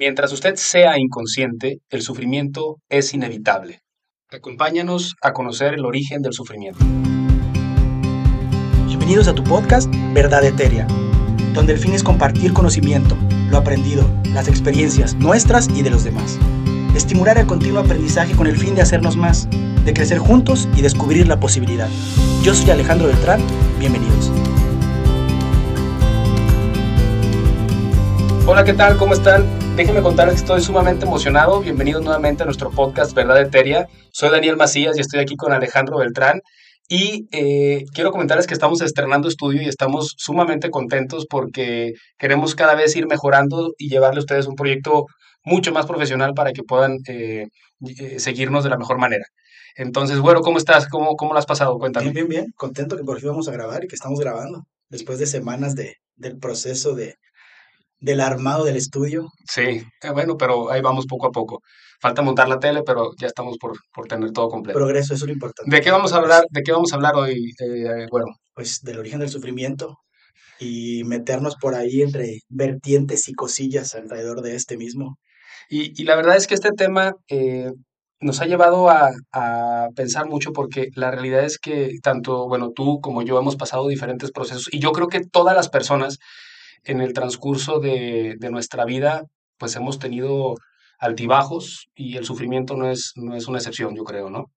Mientras usted sea inconsciente, el sufrimiento es inevitable. Acompáñanos a conocer el origen del sufrimiento. Bienvenidos a tu podcast Verdad Eteria, donde el fin es compartir conocimiento, lo aprendido, las experiencias nuestras y de los demás. Estimular el continuo aprendizaje con el fin de hacernos más, de crecer juntos y descubrir la posibilidad. Yo soy Alejandro Beltrán, bienvenidos. Hola, ¿qué tal? ¿Cómo están? Déjenme contarles que estoy sumamente emocionado. Bienvenidos nuevamente a nuestro podcast Verdad Eteria. Soy Daniel Macías y estoy aquí con Alejandro Beltrán. Y eh, quiero comentarles que estamos estrenando estudio y estamos sumamente contentos porque queremos cada vez ir mejorando y llevarle a ustedes un proyecto mucho más profesional para que puedan eh, eh, seguirnos de la mejor manera. Entonces, bueno, ¿cómo estás? ¿Cómo, cómo lo has pasado? Cuéntame. Bien, bien, bien. Contento que por fin vamos a grabar y que estamos grabando después de semanas de, del proceso de, del armado del estudio. Sí, bueno, pero ahí vamos poco a poco. Falta montar la tele, pero ya estamos por, por tener todo completo. Progreso, eso es lo importante. ¿De qué vamos a hablar? ¿De qué vamos a hablar hoy? Eh, bueno, Pues del origen del sufrimiento y meternos por ahí entre vertientes y cosillas alrededor de este mismo. y, y la verdad es que este tema eh, nos ha llevado a, a pensar mucho porque la realidad es que tanto, bueno, tú como yo hemos pasado diferentes procesos y yo creo que todas las personas en el transcurso de, de nuestra vida, pues hemos tenido altibajos y el sufrimiento no es, no es una excepción, yo creo, ¿no?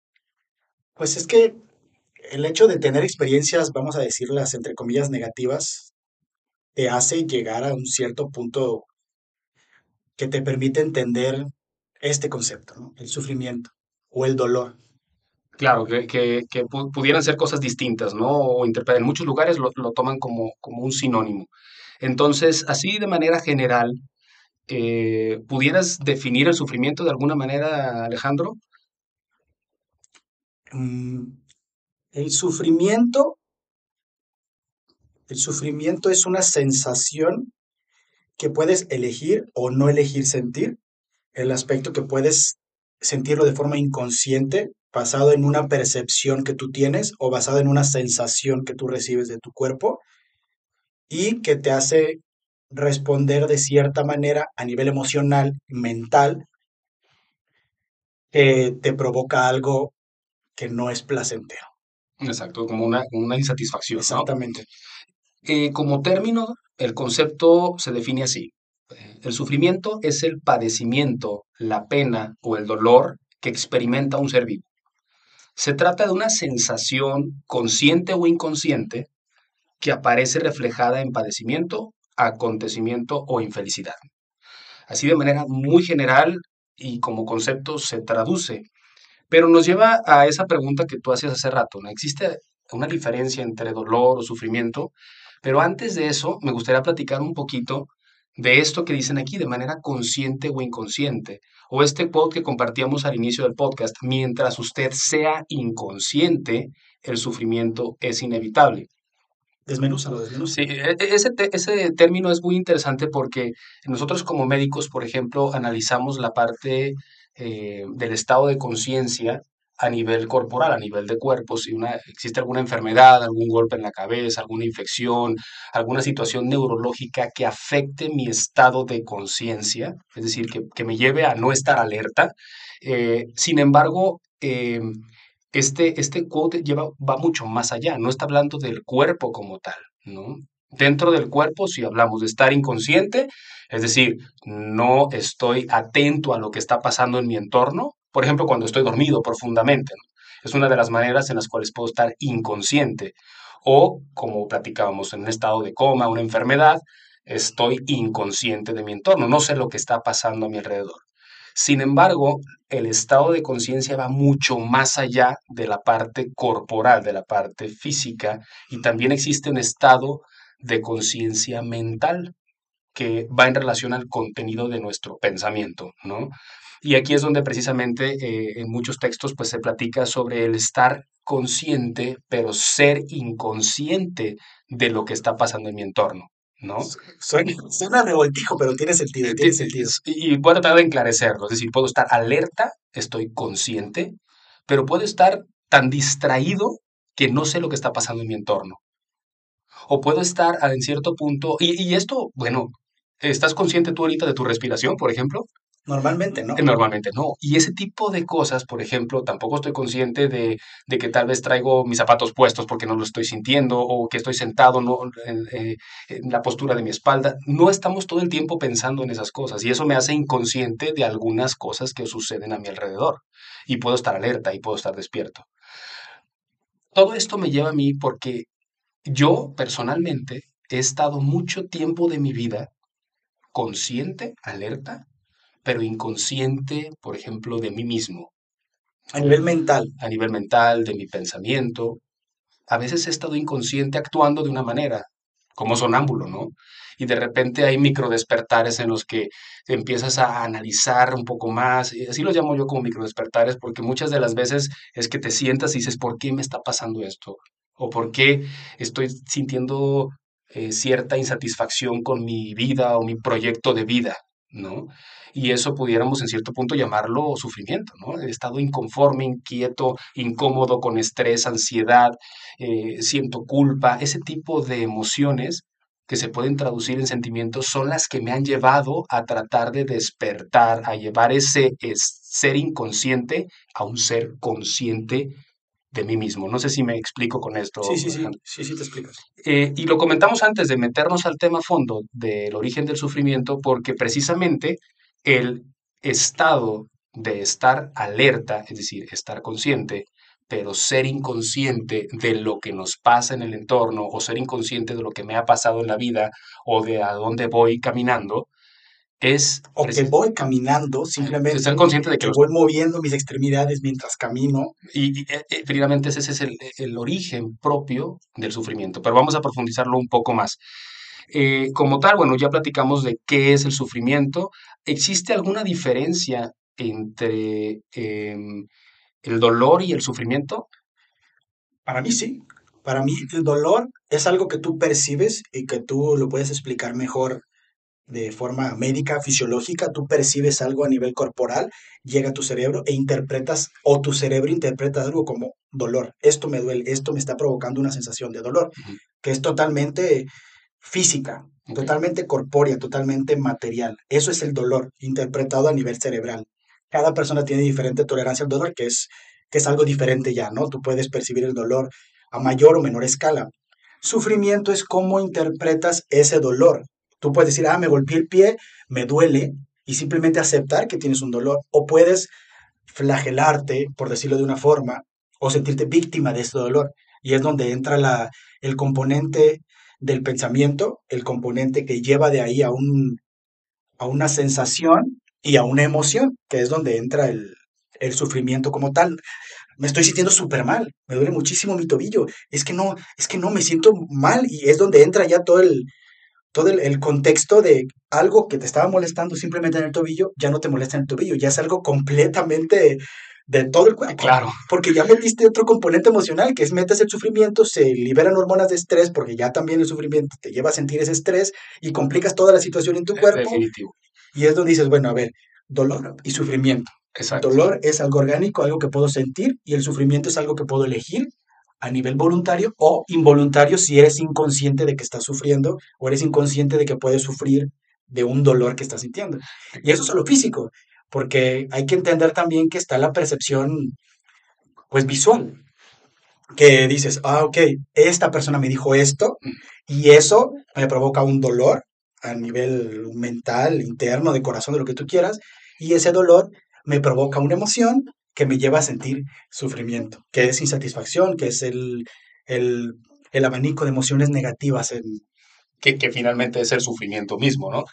Pues es que el hecho de tener experiencias, vamos a decirlas entre comillas negativas, te hace llegar a un cierto punto que te permite entender este concepto, ¿no? El sufrimiento o el dolor. Claro, que, que, que pu- pudieran ser cosas distintas, ¿no? O interpretar. En muchos lugares lo, lo toman como, como un sinónimo. Entonces, así de manera general, eh, ¿pudieras definir el sufrimiento de alguna manera, Alejandro? Mm, El sufrimiento, el sufrimiento es una sensación que puedes elegir o no elegir sentir. El aspecto que puedes sentirlo de forma inconsciente, basado en una percepción que tú tienes o basado en una sensación que tú recibes de tu cuerpo y que te hace responder de cierta manera a nivel emocional, mental, que te provoca algo que no es placentero. Exacto, como una, una insatisfacción, ¿no? Exactamente. Eh, como término, el concepto se define así. El sufrimiento es el padecimiento, la pena o el dolor que experimenta un ser vivo. Se trata de una sensación consciente o inconsciente que aparece reflejada en padecimiento, acontecimiento o infelicidad. Así de manera muy general y como concepto se traduce, pero nos lleva a esa pregunta que tú hacías hace rato, ¿no? ¿Existe una diferencia entre dolor o sufrimiento? Pero antes de eso, me gustaría platicar un poquito de esto que dicen aquí de manera consciente o inconsciente, o este quote que compartíamos al inicio del podcast, mientras usted sea inconsciente, el sufrimiento es inevitable. Desmenúzalo, desmenúzalo. Sí, e- e- ese, ese término es muy interesante porque nosotros como médicos, por ejemplo, analizamos la parte eh, del estado de conciencia a nivel corporal, a nivel de cuerpo, si una, existe alguna enfermedad, algún golpe en la cabeza, alguna infección, alguna situación neurológica que afecte mi estado de conciencia, es decir, que, que me lleve a no estar alerta. Eh, sin embargo, eh, este, este quote lleva, va mucho más allá, no está hablando del cuerpo como tal, ¿no? Dentro del cuerpo, si hablamos de estar inconsciente, es decir, no estoy atento a lo que está pasando en mi entorno, por ejemplo, cuando estoy dormido profundamente. Es una de las maneras en las cuales puedo estar inconsciente. O, como platicábamos, en un estado de coma, una enfermedad, estoy inconsciente de mi entorno, no sé lo que está pasando a mi alrededor. Sin embargo, el estado de conciencia va mucho más allá de la parte corporal, de la parte física, y también existe un estado de conciencia mental que va en relación al contenido de nuestro pensamiento, ¿no? Y aquí es donde precisamente eh, en muchos textos pues se platica sobre el estar consciente, pero ser inconsciente de lo que está pasando en mi entorno, ¿no? Suena, suena revoltijo, pero tiene sentido, tiene sentido. Y voy a tratar de enclarecerlo, es decir, puedo estar alerta, estoy consciente, pero puedo estar tan distraído que no sé lo que está pasando en mi entorno. O puedo estar en cierto punto, y, y esto, bueno, ¿Estás consciente tú ahorita de tu respiración, por ejemplo? Normalmente no. Normalmente no. Y ese tipo de cosas, por ejemplo, tampoco estoy consciente de, de que tal vez traigo mis zapatos puestos porque no lo estoy sintiendo o que estoy sentado no, en, eh, en la postura de mi espalda. No estamos todo el tiempo pensando en esas cosas y eso me hace inconsciente de algunas cosas que suceden a mi alrededor y puedo estar alerta y puedo estar despierto. Todo esto me lleva a mí porque yo personalmente he estado mucho tiempo de mi vida consciente, alerta, pero inconsciente, por ejemplo, de mí mismo. A nivel mental. A nivel mental, de mi pensamiento. A veces he estado inconsciente actuando de una manera, como sonámbulo, ¿no? Y de repente hay microdespertares en los que empiezas a analizar un poco más. Así lo llamo yo como microdespertares, porque muchas de las veces es que te sientas y dices, ¿por qué me está pasando esto? ¿O por qué estoy sintiendo eh, cierta insatisfacción con mi vida o mi proyecto de vida? ¿No? Y eso pudiéramos en cierto punto llamarlo sufrimiento, ¿no? El estado inconforme, inquieto, incómodo, con estrés, ansiedad, eh, siento culpa, ese tipo de emociones que se pueden traducir en sentimientos son las que me han llevado a tratar de despertar, a llevar ese ser inconsciente a un ser consciente de mí mismo. No sé si me explico con esto. Sí, sí, sí, sí, sí te explicas. Eh, y lo comentamos antes de meternos al tema fondo del origen del sufrimiento, porque precisamente el estado de estar alerta, es decir, estar consciente, pero ser inconsciente de lo que nos pasa en el entorno o ser inconsciente de lo que me ha pasado en la vida o de a dónde voy caminando, es... O que voy caminando, simplemente estar consciente de que, voy moviendo mis extremidades mientras camino. Y, y eh, ese es el, el, origen propio del sufrimiento, pero vamos a profundizarlo un poco más. Eh, como tal, bueno, ya platicamos de qué es el sufrimiento. ¿Existe alguna diferencia entre em, el dolor y el sufrimiento? Para mí sí. Para mí el dolor es algo que tú percibes y que tú lo puedes explicar mejor de forma médica, fisiológica, tú percibes algo a nivel corporal, llega a tu cerebro e interpretas, o tu cerebro interpreta algo como dolor. Esto me duele, esto me está provocando una sensación de dolor, que es totalmente física, totalmente corpórea, totalmente material. Eso es el dolor, interpretado a nivel cerebral. Cada persona tiene diferente tolerancia al dolor, que es, que es algo diferente ya, ¿no? Tú puedes percibir el dolor a mayor o menor escala. Sufrimiento es cómo interpretas ese dolor. Tú puedes decir, ah, me golpeé el pie, me duele, y simplemente aceptar que tienes un dolor. O puedes flagelarte, por decirlo de una forma, o sentirte víctima de ese dolor. Y es donde entra la, el componente del pensamiento, el componente que lleva de ahí a, un, a una sensación y a una emoción, que es donde entra el, el sufrimiento como tal. Me estoy sintiendo súper mal, me duele muchísimo mi tobillo, es que no, es que no, me siento mal y es donde entra ya todo el, todo el, contexto de algo que te estaba molestando simplemente en el tobillo, ya no te molesta en el tobillo, ya es algo completamente de todo el cuerpo. Claro. Porque ya metiste otro componente emocional, que es metes el sufrimiento, se liberan hormonas de estrés, porque ya también el sufrimiento te lleva a sentir ese estrés y complicas toda la situación en tu cuerpo. Definitivo. Y es donde dices, bueno, a ver, dolor y sufrimiento. Exacto. Dolor es algo orgánico, algo que puedo sentir, y el sufrimiento es algo que puedo elegir a nivel voluntario o involuntario si eres inconsciente de que estás sufriendo o eres inconsciente de que puedes sufrir de un dolor que estás sintiendo. Y eso es lo físico, porque hay que entender también que está la percepción pues visual, que dices, ah, ok, esta persona me dijo esto y eso me provoca un dolor a nivel mental, interno, de corazón, de lo que tú quieras, y ese dolor me provoca una emoción que me lleva a sentir sufrimiento, que es insatisfacción, que es el, el, el abanico de emociones negativas en, que, finalmente es el sufrimiento mismo, ¿no?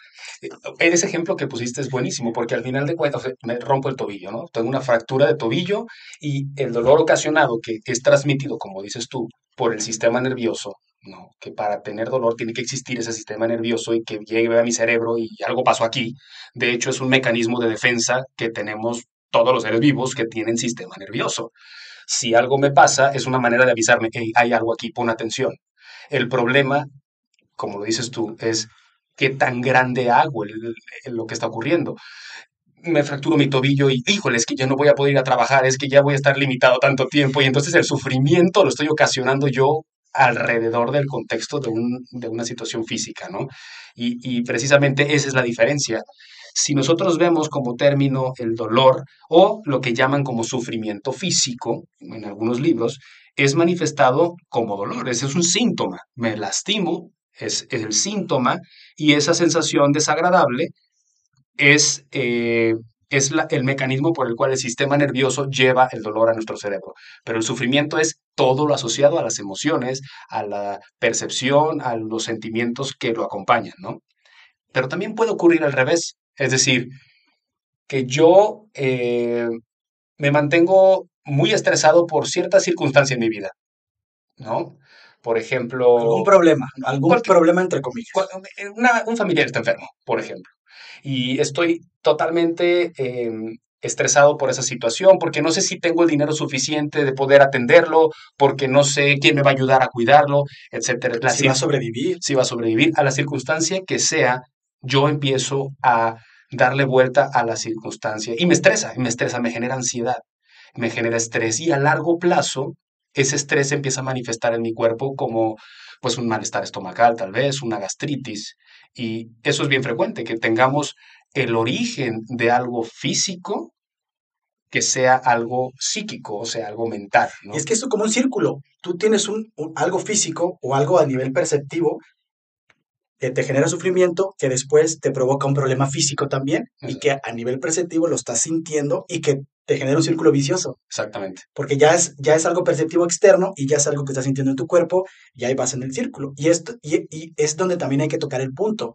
Eh, ese ejemplo que pusiste es buenísimo, porque al final de cuentas me rompo el tobillo, ¿no? Tengo una fractura de tobillo y el dolor ocasionado que es transmitido, como dices tú, por el sistema nervioso, ¿no? Que para tener dolor tiene que existir ese sistema nervioso y que llegue a mi cerebro y algo pasó aquí. De hecho, es un mecanismo de defensa que tenemos todos los seres vivos que tienen sistema nervioso. Si algo me pasa, es una manera de avisarme, hey, hay algo aquí, pon atención. El problema, como lo dices tú, es qué tan grande hago lo que está ocurriendo. Me fracturo mi tobillo y, híjole, es que ya no voy a poder ir a trabajar, es que ya voy a estar limitado tanto tiempo y entonces el sufrimiento lo estoy ocasionando yo alrededor del contexto de, un, de una situación física, ¿no? Y precisamente esa es la diferencia. Si nosotros vemos como término el dolor o lo que llaman como sufrimiento físico en algunos libros, es manifestado como dolor, ese es un síntoma. Me lastimo, es, el síntoma, y esa sensación desagradable es, eh, es el mecanismo por el cual el sistema nervioso lleva el dolor a nuestro cerebro. Pero el sufrimiento es todo lo asociado a las emociones, a la percepción, a los sentimientos que lo acompañan, ¿no? Pero también puede ocurrir al revés, es decir, que yo eh, me mantengo muy estresado por cierta circunstancia en mi vida, ¿no? Por ejemplo... Algún problema, algún problema entre comillas. Un familiar está enfermo, por ejemplo, y estoy totalmente em, estresado por esa situación, porque no sé si tengo el dinero suficiente de poder atenderlo, porque no sé quién me va a ayudar a cuidarlo, etcétera. si va a sobrevivir. Si va a sobrevivir. A la circunstancia que sea, yo empiezo a darle vuelta a la circunstancia y me estresa, me estresa, me genera ansiedad, me genera estrés y a largo plazo ese estrés empieza a manifestar en mi cuerpo como pues un malestar estomacal tal vez, una gastritis y eso es bien frecuente, que tengamos el origen de algo físico que sea algo psíquico, o sea, algo mental. Es que esto es como un círculo. Tú tienes un, algo físico o algo a nivel perceptivo que te genera sufrimiento, que después te provoca un problema físico también y que a nivel perceptivo lo estás sintiendo y que te genera un círculo vicioso. Exactamente. Porque ya es, ya es algo perceptivo externo y ya es algo que estás sintiendo en tu cuerpo y ahí vas en el círculo. Y, esto, y, y es donde también hay que tocar el punto.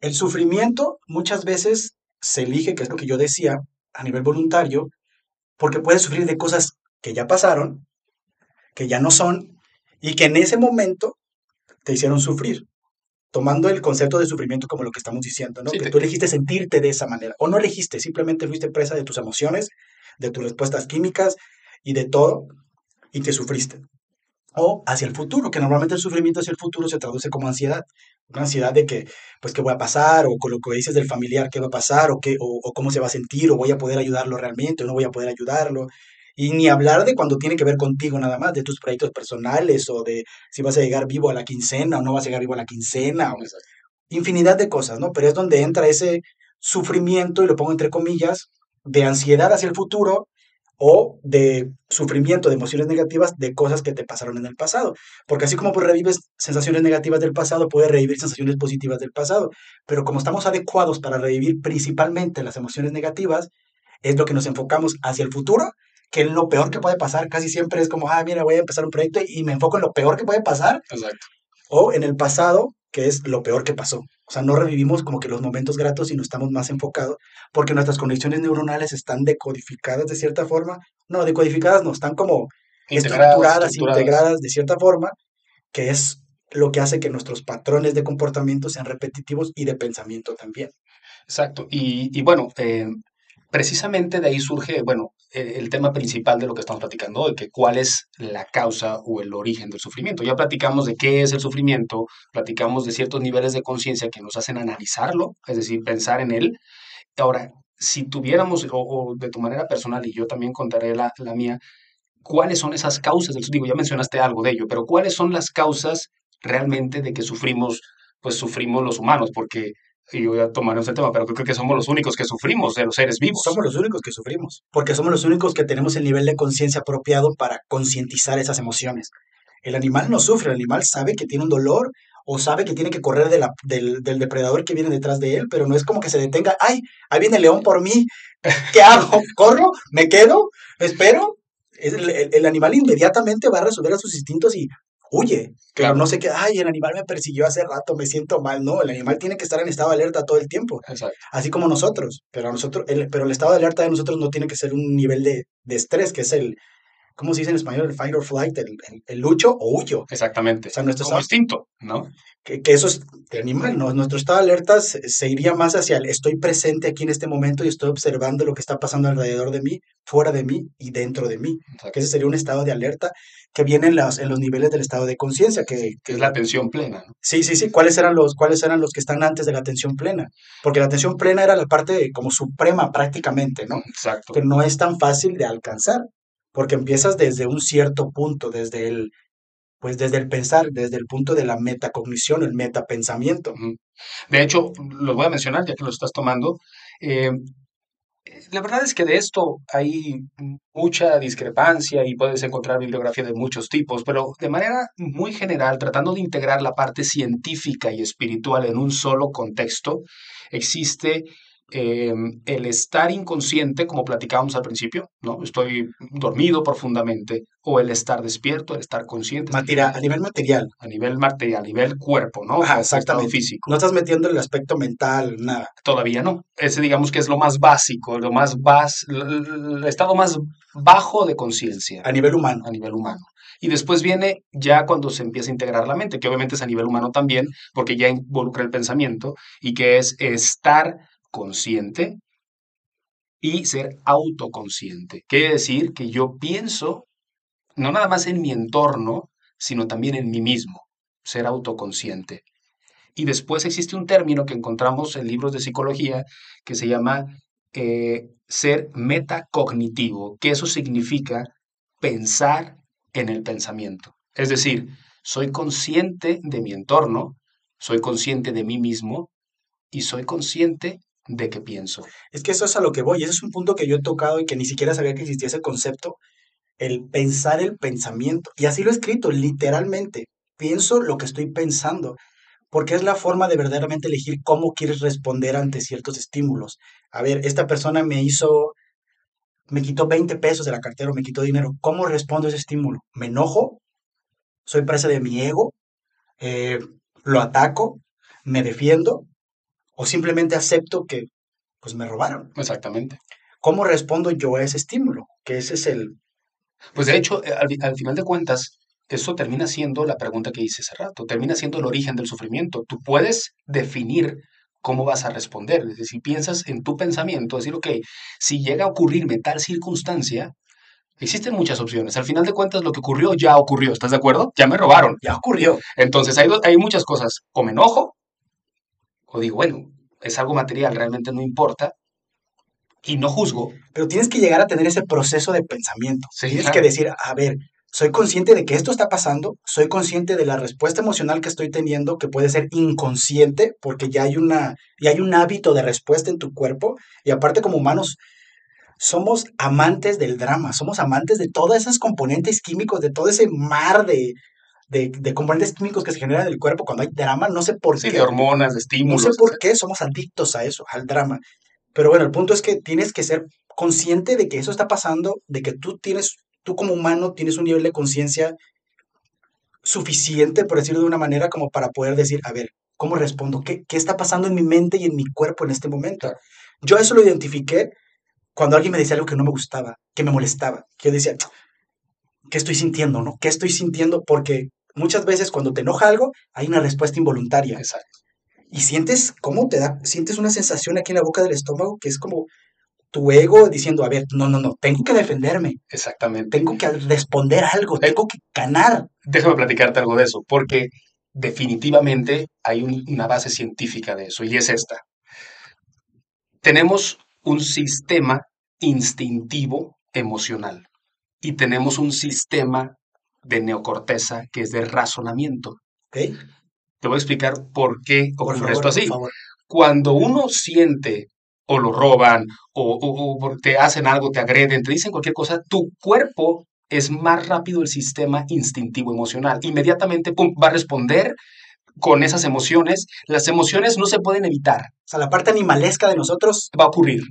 El sufrimiento muchas veces se elige, que es lo que yo decía, a nivel voluntario, porque puedes sufrir de cosas que ya pasaron, que ya no son, y que en ese momento te hicieron sufrir tomando el concepto de sufrimiento como lo que estamos diciendo, ¿no? que tú elegiste sentirte de esa manera, o no elegiste, simplemente fuiste presa de tus emociones, de tus respuestas químicas y de todo, y te sufriste. O hacia el futuro, que normalmente el sufrimiento hacia el futuro se traduce como ansiedad. Una ansiedad de que, pues, qué voy a pasar, o con lo que dices del familiar, qué va a pasar, o, qué, o cómo se va a sentir, o voy a poder ayudarlo realmente, o no voy a poder ayudarlo. Y ni hablar de cuando tiene que ver contigo nada más, de tus proyectos personales o de si vas a llegar vivo a la quincena o no vas a llegar vivo a la quincena. O, infinidad de cosas, ¿no? Pero es donde entra ese sufrimiento, y lo pongo entre comillas, de ansiedad hacia el futuro o de sufrimiento, de emociones negativas de cosas que te pasaron en el pasado. Porque así como revives sensaciones negativas del pasado, puedes revivir sensaciones positivas del pasado. Pero como estamos adecuados para revivir principalmente las emociones negativas, es lo que nos enfocamos hacia el futuro que lo peor que puede pasar casi siempre es como, ah, mira, voy a empezar un proyecto y me enfoco en lo peor que puede pasar. Exacto. O en el pasado, que es lo peor que pasó. O sea, no revivimos como que los momentos gratos, sino estamos más enfocados porque nuestras conexiones neuronales están decodificadas de cierta forma. No, decodificadas no, están como estructuradas, integradas de cierta forma, que es lo que hace que nuestros patrones de comportamiento sean repetitivos y de pensamiento también. Exacto. Y, y bueno, eh, precisamente de ahí surge, bueno, e, el tema principal de lo que estamos platicando hoy, que cuál es la causa o el origen del sufrimiento. Ya platicamos de qué es el sufrimiento, platicamos de ciertos niveles de conciencia que nos hacen analizarlo, es decir, pensar en él. Ahora, si tuviéramos, o, de tu manera personal, y yo también contaré la, la mía, ¿cuáles son esas causas del Digo, ya mencionaste algo de ello, pero ¿cuáles son las causas realmente de que sufrimos, pues sufrimos los humanos? Porque y voy a tomar ese tema, pero creo que somos los únicos que sufrimos de los seres vivos. Somos los únicos que sufrimos, porque somos los únicos que tenemos el nivel de conciencia apropiado para concientizar esas emociones. El animal no sufre, el animal sabe que tiene un dolor o sabe que tiene que correr del, del, depredador que viene detrás de él, pero no es como que se detenga, ay, ahí viene el león por mí, ¿qué hago? ¿Corro? ¿Me quedo? ¿Espero? El, el animal inmediatamente va a resolver a sus instintos y huye. Pero no sé qué, ay, el animal me persiguió hace rato, me siento mal. No, el animal tiene que estar en estado de alerta todo el tiempo. Así como nosotros. Pero, nosotros el, pero el estado de alerta de nosotros no tiene que ser un nivel de, de estrés, que es el, ¿cómo se dice en español? El fight or flight, el, el, lucho o huyo. Exactamente. O sea, nuestro Como instinto, ¿no? Que, que, eso es de animal, ¿no? Nuestro estado de alerta se, iría más hacia el estoy presente aquí en este momento y estoy observando lo que está pasando alrededor de mí, fuera de mí y dentro de mí. Que ese sería un estado de alerta que viene en, las, en los niveles del estado de conciencia. Que, que, es la atención plena. ¿no? Sí, sí, sí. ¿Cuáles eran, los, ¿Cuáles eran los que están antes de la atención plena? Porque la atención plena era la parte como suprema prácticamente, ¿no? Exacto. Que no es tan fácil de alcanzar porque empiezas desde un cierto punto, desde el Pues desde el pensar, desde el punto de la metacognición, el metapensamiento. De hecho, los voy a mencionar ya que lo estás tomando. Eh, la verdad es que de esto hay mucha discrepancia y puedes encontrar bibliografía de muchos tipos, pero de manera muy general, tratando de integrar la parte científica y espiritual en un solo contexto, existe eh, el estar inconsciente, como platicábamos al principio, ¿no? Estoy dormido profundamente, o el estar despierto, el estar consciente. Matira- a nivel material. A nivel material, a nivel cuerpo, ¿no? Ajá, exactamente. físico. No estás metiendo el aspecto mental, nada. Todavía no. Ese digamos que es lo más básico, lo más bas, el estado más bajo de conciencia A nivel humano. a nivel humano. Y después viene ya cuando se empieza a integrar la mente, que obviamente es a nivel humano también, porque ya involucra el pensamiento, y que es estar consciente y ser autoconsciente. Quiere decir que yo pienso no nada más en mi entorno, sino también en mí mismo, ser autoconsciente. Y después existe un término que encontramos en libros de psicología que se llama eh, ser metacognitivo, que eso significa pensar en el pensamiento. Es decir, soy consciente de mi entorno, soy consciente de mí mismo y soy consciente de que pienso. Es que eso es a lo que voy. Ese es un punto que yo he tocado y que ni siquiera sabía que existía ese concepto. El pensar el pensamiento. Y así lo he escrito, literalmente. Pienso lo que estoy pensando. Porque es la forma de verdaderamente elegir cómo quieres responder ante ciertos estímulos. A ver, esta persona me hizo, me quitó 20 pesos de la cartera, o me quitó dinero. ¿Cómo respondo a ese estímulo? ¿Me enojo? ¿Soy presa de mi ego? Eh, ¿Lo ataco? ¿Me defiendo? ¿O simplemente acepto que pues me robaron? Exactamente. ¿Cómo respondo yo a ese estímulo? Que ese es el... Pues de hecho, eh, al, al final de cuentas, eso termina siendo la pregunta que hice hace rato, termina siendo el origen del sufrimiento. Tú puedes definir cómo vas a responder. Es decir, si piensas en tu pensamiento, decir, ok, si llega a ocurrirme tal circunstancia, existen muchas opciones. Al final de cuentas, lo que ocurrió ya ocurrió, ¿estás de acuerdo? Ya me robaron. Ya ocurrió. Entonces, hay, hay muchas cosas. O me enojo, o digo, bueno, es algo material, realmente no importa, y no juzgo. Pero tienes que llegar a tener ese proceso de pensamiento. Sí, tienes claro. que decir, a ver, soy consciente de que esto está pasando, soy consciente de la respuesta emocional que estoy teniendo, que puede ser inconsciente, porque ya hay una, ya hay un hábito de respuesta en tu cuerpo, y aparte como humanos somos amantes del drama, somos amantes de todos esos componentes químicos, de todo ese mar de, de, de componentes químicos que se generan en el cuerpo cuando hay drama, no sé por Sí, qué. de hormonas, de No estímulos. sé por qué somos adictos a eso, al drama. Pero bueno, el punto es que tienes que ser consciente de que eso está pasando, de que tú tienes, tú como humano tienes un nivel de conciencia suficiente, por decirlo de una manera, como para poder decir, a ver, ¿cómo respondo? ¿Qué, qué está pasando en mi mente y en mi cuerpo en este momento? Yo eso lo identifiqué cuando alguien me decía algo que no me gustaba, que me molestaba, que yo decía, ¿qué estoy sintiendo, no? ¿Qué estoy sintiendo? Porque muchas veces cuando te enoja algo, hay una respuesta involuntaria Exacto. y sientes cómo te da, sientes una sensación aquí en la boca del estómago que es como tu ego diciendo, a ver, no, no, no, tengo que defenderme, Exactamente. tengo que responder algo, tengo que ganar. Déjame platicarte algo de eso, porque definitivamente hay un- una base científica de eso, y es esta. Tenemos un sistema instintivo emocional y tenemos un sistema de neocorteza que es de razonamiento. ¿Ok? Te voy a explicar por qué Por ocurre favor, esto por así. Cuando uno siente o lo roban o, o- o por- te hacen algo, te agreden, te dicen cualquier cosa, tu cuerpo es más rápido el sistema instintivo emocional. Inmediatamente pum, va a responder con esas emociones. Las emociones no se pueden evitar, O sea, la parte animalesca de nosotros, va a ocurrir.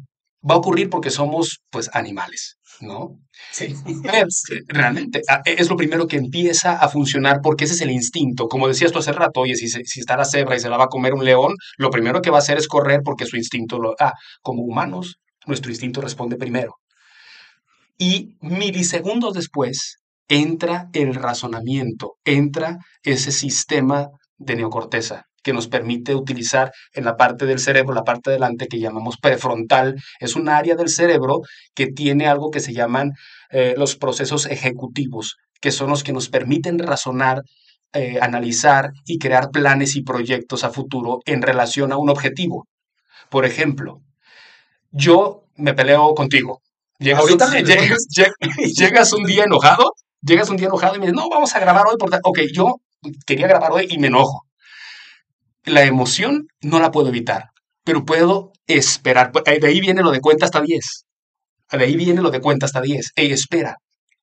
Va a ocurrir porque somos pues animales, ¿no? sí. Es, realmente, a- es lo primero que empieza a funcionar porque ese es el instinto. Como decías tú hace rato, oye, si, se- si está la cebra y se la va a comer un león, lo primero que va a hacer es correr porque su instinto lo... Ah, como humanos, nuestro instinto responde primero. Y milisegundos después entra el razonamiento, entra ese sistema de neocorteza que nos permite utilizar en la parte del cerebro, la parte delante que llamamos prefrontal, es un área del cerebro que tiene algo que se llaman eh, los procesos ejecutivos, que son los que nos permiten razonar, eh, analizar y crear planes y proyectos a futuro en relación a un objetivo. Por ejemplo, yo me peleo contigo. Llegas, un, Ahorita, llegas- lleg- llegas un día enojado Llegas un día enojado y me dices, no, vamos a grabar hoy. Por ok, yo quería grabar hoy y me enojo. La emoción no la puedo evitar, pero puedo esperar. De ahí viene lo de cuenta hasta 10. De ahí viene lo de cuenta hasta 10. Ey, espera.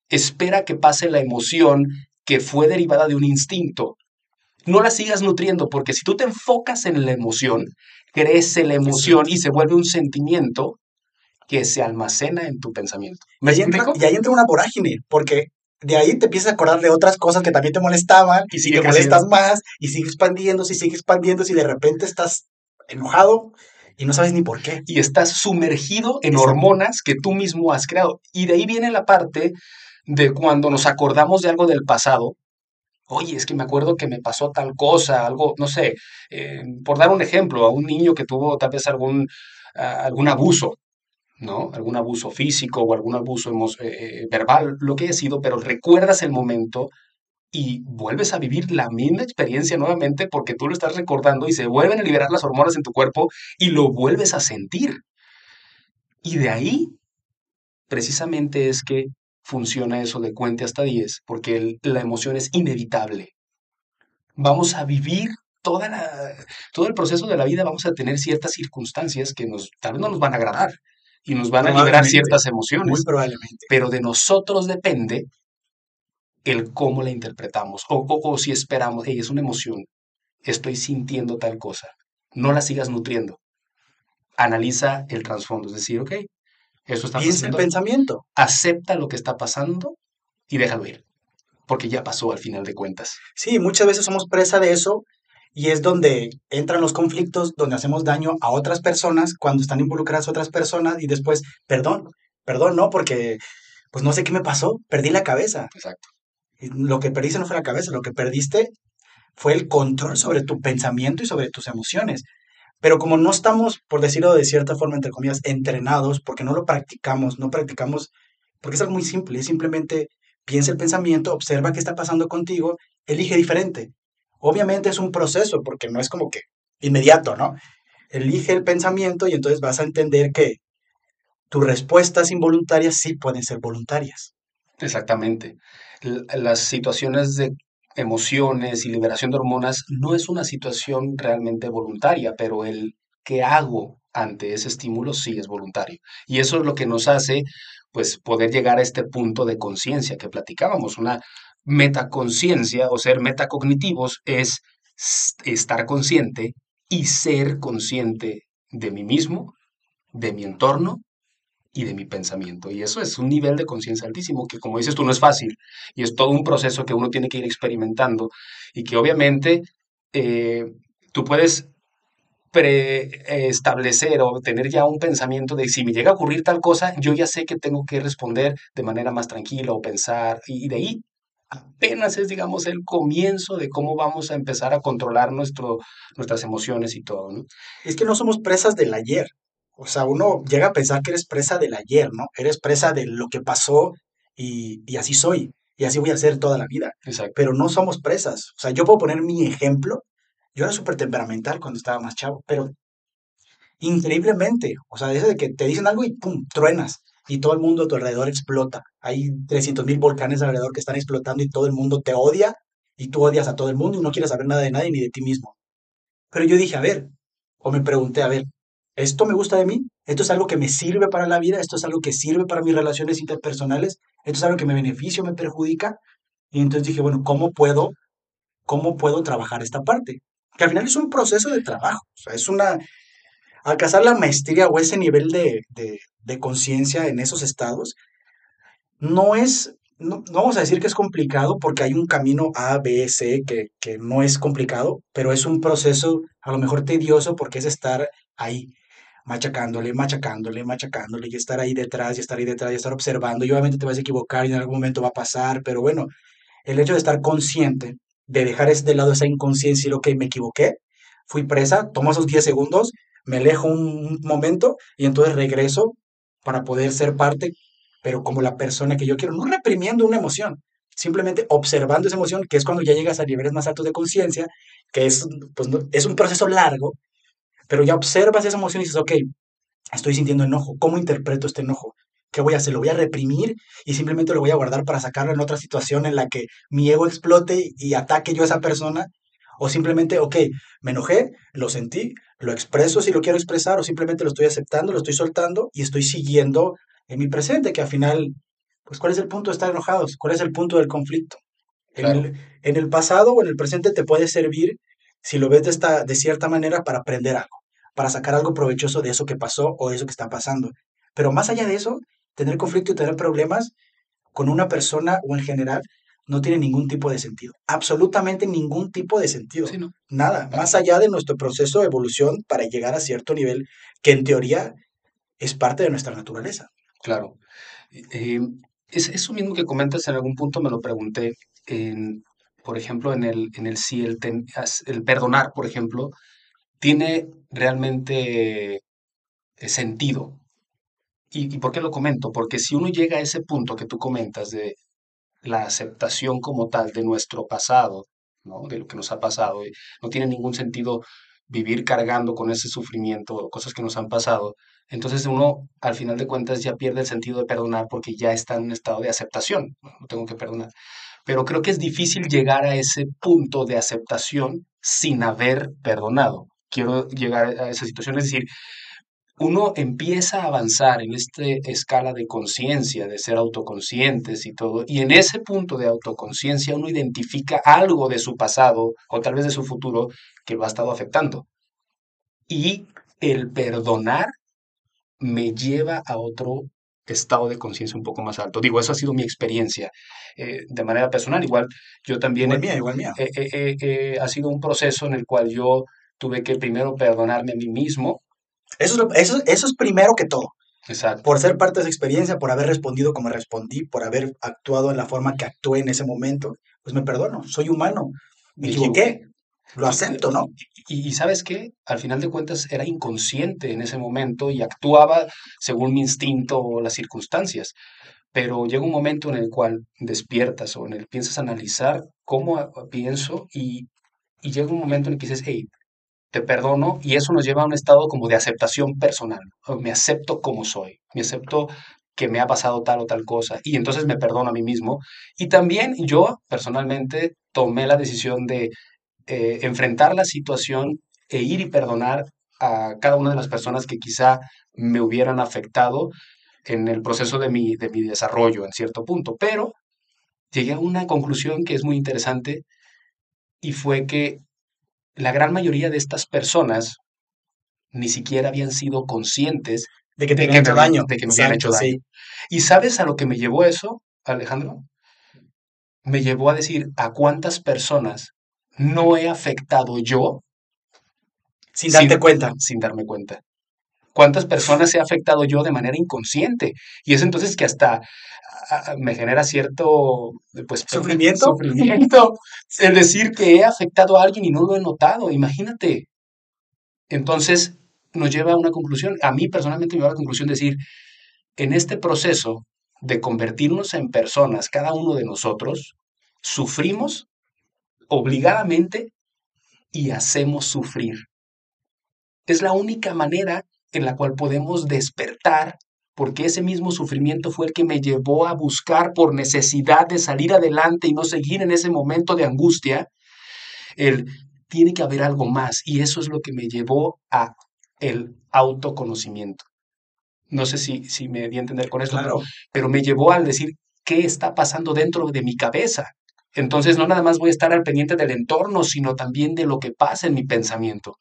Espera que pase la emoción que fue derivada de un instinto. No la sigas nutriendo, porque si tú te enfocas en la emoción, crece la emoción y se vuelve un sentimiento que se almacena en tu pensamiento. ¿Me y, ahí entra, y ahí entra una vorágine, porque de ahí te empiezas a acordar de otras cosas que también te molestaban y, sigue te molestas más y sigue expandiéndose y sigue expandiéndose y de repente estás enojado y no sabes ni por qué. Y estás sumergido en hormonas que tú mismo has creado. Y de ahí viene la parte de cuando nos acordamos de algo del pasado. Oye, es que me acuerdo que me pasó tal cosa, algo, no sé, eh, por dar un ejemplo, a un niño que tuvo tal vez algún, algún abuso, ¿no? Algún abuso físico o algún abuso eh, eh, verbal, lo que haya sido, pero recuerdas el momento y vuelves a vivir la misma experiencia nuevamente porque tú lo estás recordando y se vuelven a liberar las hormonas en tu cuerpo y lo vuelves a sentir. Y de ahí, precisamente es que funciona eso de cuente hasta 10, porque la emoción es inevitable. Vamos a vivir toda la, todo el proceso de la vida, vamos a tener ciertas circunstancias que nos, tal vez no nos van a agradar y nos van a liberar ciertas emociones. Muy probablemente. Pero de nosotros depende el cómo la interpretamos o, o, si esperamos, hey, es una emoción, estoy sintiendo tal cosa. No la sigas nutriendo. Analiza el trasfondo, es decir, ok, eso está pasando. el pensamiento. Acepta lo que está pasando y déjalo ir, porque ya pasó al final de cuentas. Sí, muchas veces somos presa de eso y es donde entran los conflictos, donde hacemos daño a otras personas cuando están involucradas otras personas y después, perdón, perdón, no, porque pues no sé qué me pasó, perdí la cabeza. Exacto. Lo que perdiste no fue la cabeza, lo que perdiste fue el control sobre tu pensamiento y sobre tus emociones. Pero como no estamos, por decirlo de cierta forma, entre comillas, entrenados, porque no lo practicamos, no practicamos, porque es algo muy simple, es simplemente piensa el pensamiento, observa qué está pasando contigo, elige diferente. Obviamente es un proceso, porque no es como que inmediato, ¿no? Elige el pensamiento y entonces vas a entender que tus respuestas involuntarias sí pueden ser voluntarias. Exactamente las situaciones de emociones y liberación de hormonas no es una situación realmente voluntaria, pero el que hago ante ese estímulo sí es voluntario. Y eso es lo que nos hace pues poder llegar a este punto de conciencia que platicábamos, una metaconciencia o ser metacognitivos es estar consciente y ser consciente de mí mismo, de mi entorno y de mi pensamiento. Y eso es un nivel de conciencia altísimo que, como dices tú, no es fácil. Y es todo un proceso que uno tiene que ir experimentando y que obviamente eh, tú puedes preestablecer o tener ya un pensamiento de si me llega a ocurrir tal cosa, yo ya sé que tengo que responder de manera más tranquila o pensar. Y de ahí apenas es, digamos, el comienzo de cómo vamos a empezar a controlar nuestro, nuestras emociones y todo. ¿no? Es que no somos presas del ayer. O sea, uno llega a pensar que eres presa del ayer, ¿no? Eres presa de lo que pasó y, y así soy. Y así voy a ser toda la vida. Exacto. Pero no somos presas. O sea, yo puedo poner mi ejemplo. Yo era súper temperamental cuando estaba más chavo, pero increíblemente, o sea, eso de que te dicen algo y pum, truenas y todo el mundo a tu alrededor explota. Hay 300 mil volcanes alrededor que están explotando y todo el mundo te odia y tú odias a todo el mundo y no quieres saber nada de nadie ni de ti mismo. Pero yo dije, a ver, o me pregunté, a ver, esto me gusta de mí, esto es algo que me sirve para la vida, esto es algo que sirve para mis relaciones interpersonales, esto es algo que me beneficia o me perjudica. Y entonces dije, bueno, ¿cómo puedo, cómo puedo trabajar esta parte? Que al final es un proceso de trabajo, o sea, es una, alcanzar la maestría o ese nivel de, conciencia en esos estados, no es, no, vamos a decir que es complicado porque hay un camino A, B, C que, que no es complicado, pero es un proceso a lo mejor tedioso porque es estar ahí machacándole, machacándole, machacándole, y estar ahí detrás, y estar ahí detrás, y estar observando, y obviamente te vas a equivocar y en algún momento va a pasar, pero bueno, el hecho de estar consciente, de dejar de lado esa inconsciencia y lo que me equivoqué, fui presa, tomo esos 10 segundos, me alejo un momento y entonces regreso para poder ser parte, pero como la persona que yo quiero, no reprimiendo una emoción, simplemente observando esa emoción, que es cuando ya llegas a niveles más altos de conciencia, que es, pues, es un proceso largo, pero ya observas esa emoción y dices, ok, estoy sintiendo enojo, ¿cómo interpreto este enojo? ¿qué voy a hacer? ¿Lo voy a reprimir y simplemente lo voy a guardar para sacarlo en otra situación en la que mi ego explote y ataque yo a esa persona? O simplemente, ok, me enojé, lo sentí, lo expreso si lo quiero expresar, o simplemente lo estoy aceptando, lo estoy soltando y estoy siguiendo en mi presente, que al final, pues, ¿cuál es el punto de estar enojados? ¿Cuál es el punto del conflicto? En, el, en el pasado o en el presente te puede servir, si lo ves de, esta, de cierta manera, para aprender algo, para sacar algo provechoso de eso que pasó o eso que está pasando. Pero más allá de eso, tener conflicto y tener problemas con una persona o en general no tiene ningún tipo de sentido. Absolutamente ningún tipo de sentido. Nada. Más allá de nuestro proceso de evolución para llegar a cierto nivel que en teoría es parte de nuestra naturaleza. Claro. Eh, es eso mismo que comentas en algún punto me lo pregunté. En, por ejemplo, en el, en el si el, el perdonar, por ejemplo, tiene realmente eh, sentido. ¿Y, ¿Y por qué lo comento? Porque si uno llega a ese punto que tú comentas de la aceptación como tal de nuestro pasado, ¿no? de lo que nos ha pasado. No tiene ningún sentido vivir cargando con ese sufrimiento o cosas que nos han pasado. Entonces uno, al final de cuentas, ya pierde el sentido de perdonar porque ya está en un estado de aceptación. No tengo que perdonar. Pero creo que es difícil llegar a ese punto de aceptación sin haber perdonado. Quiero llegar a esa situación, es decir, uno empieza a avanzar en esta escala de conciencia, de ser autoconscientes y todo, y en ese punto de autoconciencia uno identifica algo de su pasado o tal vez de su futuro que lo ha estado afectando. Y el perdonar me lleva a otro estado de conciencia un poco más alto. Digo, eso ha sido mi experiencia eh, de manera personal. Igual yo también... Igual mía, igual mía. ha sido un proceso en el cual yo tuve que primero perdonarme a mí mismo eso, eso, eso es primero que todo. Exacto. Por ser parte de esa experiencia, por haber respondido como respondí, por haber actuado en la forma que actué en ese momento, pues me perdono, soy humano, me equivoqué, lo acepto, ¿no? Y, y, sabes qué, al final de cuentas era inconsciente en ese momento y actuaba según mi instinto o las circunstancias, pero llega un momento en el cual despiertas o en el piensas analizar cómo pienso y, y llega un momento en el que dices, hey, te perdono y eso nos lleva a un estado como de aceptación personal. Me acepto como soy, me acepto que me ha pasado tal o tal cosa y entonces me perdono a mí mismo. Y también yo personalmente tomé la decisión de eh, enfrentar la situación e ir y perdonar a cada una de las personas que quizá me hubieran afectado en el proceso de mi, de mi desarrollo en cierto punto. Pero llegué a una conclusión que es muy interesante y fue que la gran mayoría de estas personas ni siquiera habían sido conscientes de que, me, daño. De que me habían hecho daño. ¿Y sabes a lo que me llevó eso, Alejandro? Me llevó a decir a cuántas personas no he afectado yo. Sin darte cuenta. Sin darme cuenta. ¿Cuántas personas he afectado yo de manera inconsciente? Y es entonces que hasta me genera cierto pues, sufrimiento. sufrimiento el decir que he afectado a alguien y no lo he notado, imagínate. Entonces nos lleva a una conclusión, a mí personalmente me lleva a la conclusión de decir, en este proceso de convertirnos en personas, cada uno de nosotros, sufrimos obligadamente y hacemos sufrir. Es la única manera en la cual podemos despertar porque ese mismo sufrimiento fue el que me llevó a buscar por necesidad de salir adelante y no seguir en ese momento de angustia, el tiene que haber algo más y eso es lo que me llevó a el autoconocimiento. No sé si, si me di a entender con esto, pero, me llevó al decir qué está pasando dentro de mi cabeza. Entonces no nada más voy a estar al pendiente del entorno, sino también de lo que pasa en mi pensamiento.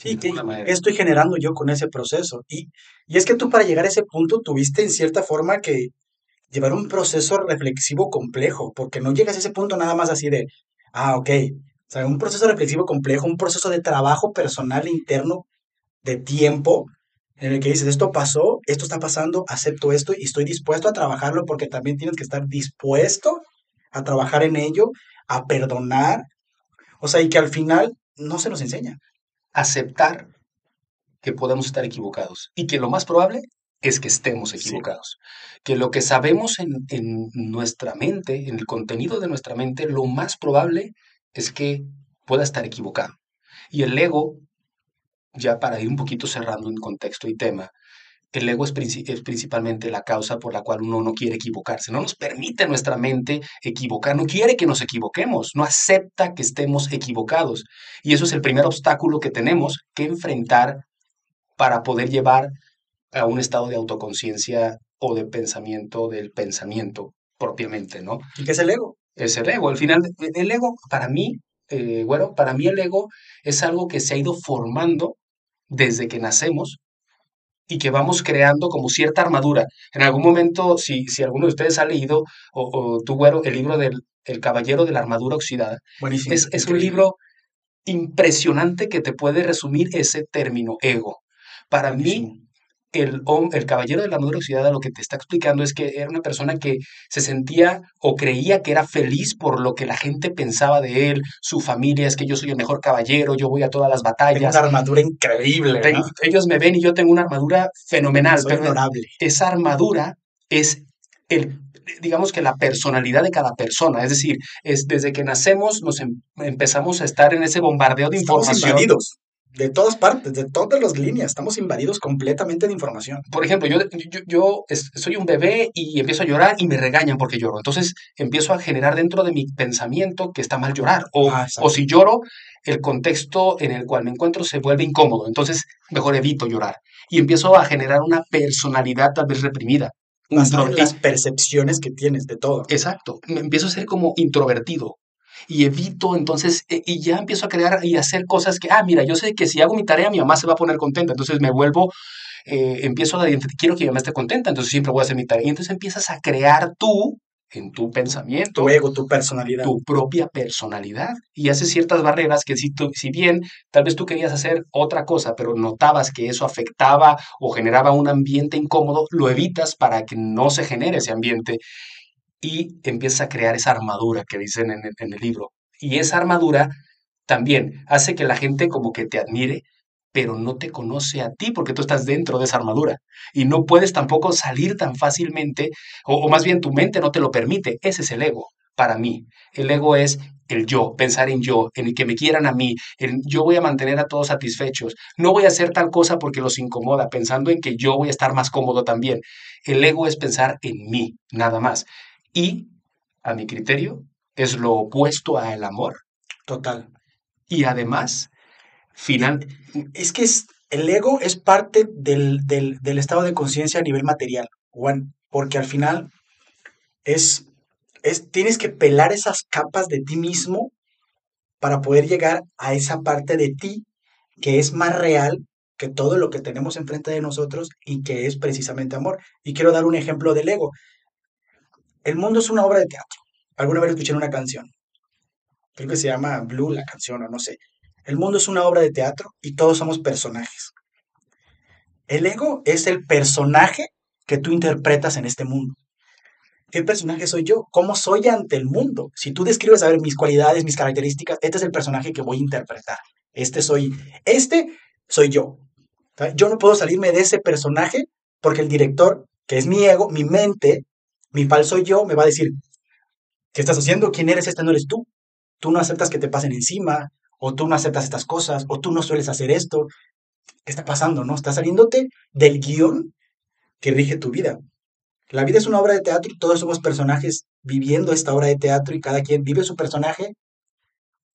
Sí, ¿qué, estoy generando yo con ese proceso? Y, y es que tú para llegar a ese punto tuviste en cierta forma que llevar un proceso reflexivo complejo, porque no llegas a ese punto nada más así de, ah, ok, o sea, un proceso reflexivo complejo, un proceso de trabajo personal interno, de tiempo, en el que dices, esto pasó, esto está pasando, acepto esto y estoy dispuesto a trabajarlo porque también tienes que estar dispuesto a trabajar en ello, a perdonar, o sea, y que al final no se nos enseña aceptar que podemos estar equivocados y que lo más probable es que estemos equivocados. Que lo que sabemos en, en, nuestra mente, en el contenido de nuestra mente, lo más probable es que pueda estar equivocado. Y el ego, ya para ir un poquito cerrando en contexto y tema, el ego es, es, principalmente la causa por la cual uno no quiere equivocarse. No nos permite nuestra mente equivocar, no quiere que nos equivoquemos, no acepta que estemos equivocados. Y eso es el primer obstáculo que tenemos que enfrentar para poder llevar a un estado de autoconciencia o de pensamiento del pensamiento propiamente, ¿no? ¿Y qué es el ego? Es el ego. Al final, el ego, para mí, eh, bueno, para mí el ego es algo que se ha ido formando desde que nacemos y que vamos creando como cierta armadura. En algún momento, si, si alguno de ustedes ha leído, o, tú, güero, el libro del El Caballero de la Armadura Oxidada, es, es un libro impresionante que te puede resumir ese término ego. Para mí, el, el caballero de la armadura oxidada lo que te está explicando es que era una persona que se sentía o creía que era feliz por lo que la gente pensaba de él, su familia, es que yo soy el mejor caballero, yo voy a todas las batallas. Tengo una armadura increíble. Ellos me ven y yo tengo una armadura fenomenal. Soy honorable. Esa armadura es el digamos que la personalidad de cada persona, es decir, es desde que nacemos nos em, empezamos a estar en ese bombardeo de Estamos información. Invadidos de todas partes, de todas las líneas, estamos invadidos completamente de información. Por ejemplo, yo, yo, soy un bebé y empiezo a llorar y me regañan porque lloro. Entonces empiezo a generar dentro de mi pensamiento que está mal llorar. O, ah, o si lloro, el contexto en el cual me encuentro se vuelve incómodo. Entonces mejor evito llorar. Y empiezo a generar una personalidad tal vez reprimida. Las percepciones que tienes de todo. Exacto. Me empiezo a ser como introvertido y evito entonces, eh, y ya empiezo a crear y hacer cosas que, ah, mira, yo sé que si hago mi tarea mi mamá se va a poner contenta, entonces me vuelvo, eh, empiezo a quiero que mi mamá esté contenta, entonces siempre voy a hacer mi tarea. Y entonces empiezas a crear tú, en tu pensamiento, tu ego, tu personalidad. Tu propia personalidad. Y haces ciertas barreras que si, tú, si bien tal vez tú querías hacer otra cosa, pero notabas que eso afectaba o generaba un ambiente incómodo, lo evitas para que no se genere ese ambiente y empiezas a crear esa armadura que dicen en el, libro. Y esa armadura también hace que la gente como que te admire, pero no te conoce a ti porque tú estás dentro de esa armadura y no puedes tampoco salir tan fácilmente, o, más bien tu mente no te lo permite. Ese es el ego para mí. El ego es el yo, pensar en yo, en el que me quieran a mí, en yo voy a mantener a todos satisfechos, no voy a hacer tal cosa porque los incomoda, pensando en que yo voy a estar más cómodo también. El ego es pensar en mí, nada más y, a mi criterio, es lo opuesto al amor. Total. Y además, final... Es que es, el ego es parte del, del, estado de conciencia a nivel material, Juan, porque al final es, es, tienes que pelar esas capas de ti mismo para poder llegar a esa parte de ti que es más real que todo lo que tenemos enfrente de nosotros y que es precisamente amor. Y quiero dar un ejemplo del ego. El mundo es una obra de teatro. Alguna vez escuché una canción. Creo que se llama Blue la canción o no sé. El mundo es una obra de teatro y todos somos personajes. El ego es el personaje que tú interpretas en este mundo. ¿Qué personaje soy yo? ¿Cómo soy ante el mundo? Si tú describes, a ver, mis cualidades, mis características, este es el personaje que voy a interpretar. Este soy, este soy yo. Yo no puedo salirme de ese personaje porque el director, que es mi ego, mi mente, mi falso yo me va a decir, ¿qué estás haciendo? ¿Quién eres? Este no eres tú. Tú no aceptas que te pasen encima, o tú no aceptas estas cosas, o tú no sueles hacer esto. ¿Qué está pasando? ¿No? Estás saliéndote del guion que rige tu vida. La vida es una obra de teatro y todos somos personajes viviendo esta obra de teatro y cada quien vive su personaje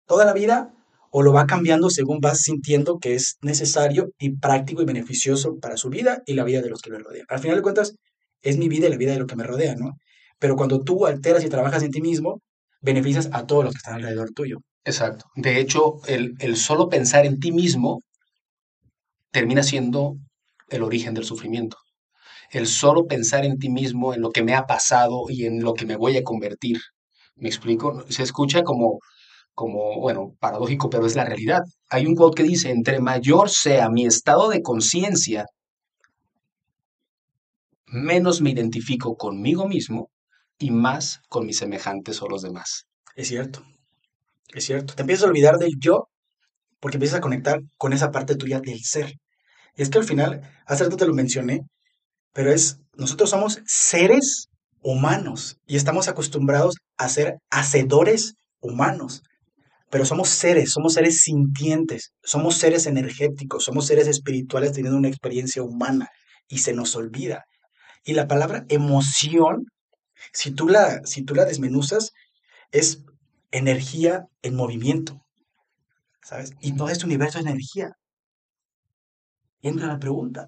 toda la vida o lo va cambiando según vas sintiendo que es necesario y práctico y beneficioso para su vida y la vida de los que le rodean. Al final de cuentas, es mi vida y la vida de lo que me rodea, ¿no? Pero cuando tú alteras y trabajas en ti mismo, beneficias a todos los que están alrededor tuyo. Exacto. De hecho, el, el solo pensar en ti mismo termina siendo el origen del sufrimiento. El solo pensar en ti mismo, en lo que me ha pasado y en lo que me voy a convertir. ¿Me explico? Se escucha como, como, bueno, paradójico, pero es la realidad. Hay un quote que dice, entre mayor sea mi estado de conciencia, menos me identifico conmigo mismo y más con mis semejantes o los demás. Es cierto, es cierto. Te empiezas a olvidar del yo porque empiezas a conectar con esa parte tuya del ser. Y es que al final, hace rato te lo mencioné, pero es, nosotros somos seres humanos y estamos acostumbrados a ser hacedores humanos. Pero somos seres, somos seres sintientes, somos seres energéticos, somos seres espirituales teniendo una experiencia humana. y se nos olvida. Y la palabra emoción, si tú la, si tú la desmenuzas, es energía en movimiento. ¿Sabes? Y todo este universo es energía. Entra la pregunta.